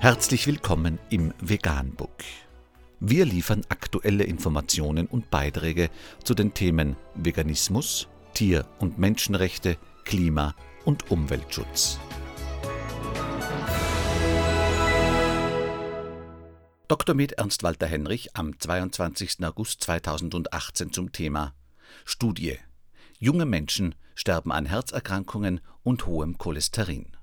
Herzlich willkommen im Veganbook. Wir liefern aktuelle Informationen und Beiträge zu den Themen Veganismus, Tier- und Menschenrechte, Klima- und Umweltschutz. Dr. Med Ernst Walter Henrich am 22. August 2018 zum Thema Studie. Junge Menschen sterben an Herzerkrankungen und hohem Cholesterin.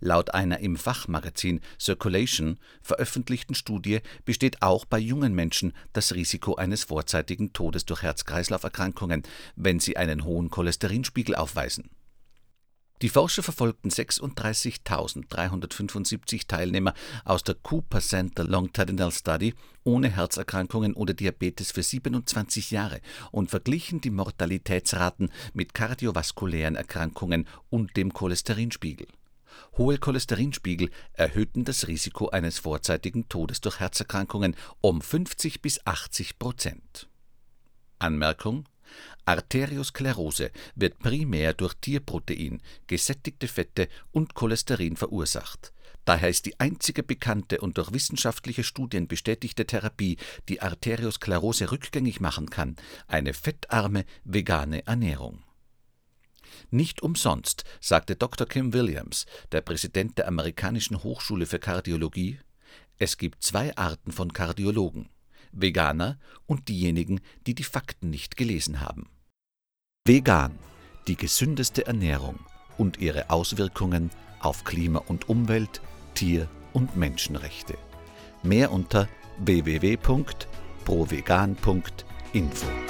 Laut einer im Fachmagazin Circulation veröffentlichten Studie besteht auch bei jungen Menschen das Risiko eines vorzeitigen Todes durch Herz-Kreislauf-Erkrankungen, wenn sie einen hohen Cholesterinspiegel aufweisen. Die Forscher verfolgten 36.375 Teilnehmer aus der Cooper Center Longitudinal Study ohne Herzerkrankungen oder Diabetes für 27 Jahre und verglichen die Mortalitätsraten mit kardiovaskulären Erkrankungen und dem Cholesterinspiegel. Hohe Cholesterinspiegel erhöhten das Risiko eines vorzeitigen Todes durch Herzerkrankungen um 50 bis 80 Prozent. Anmerkung Arteriosklerose wird primär durch Tierprotein, gesättigte Fette und Cholesterin verursacht. Daher ist die einzige bekannte und durch wissenschaftliche Studien bestätigte Therapie, die Arteriosklerose rückgängig machen kann, eine fettarme vegane Ernährung. Nicht umsonst sagte Dr. Kim Williams, der Präsident der amerikanischen Hochschule für Kardiologie, es gibt zwei Arten von Kardiologen Veganer und diejenigen, die die Fakten nicht gelesen haben. Vegan, die gesündeste Ernährung und ihre Auswirkungen auf Klima und Umwelt, Tier- und Menschenrechte. Mehr unter www.provegan.info.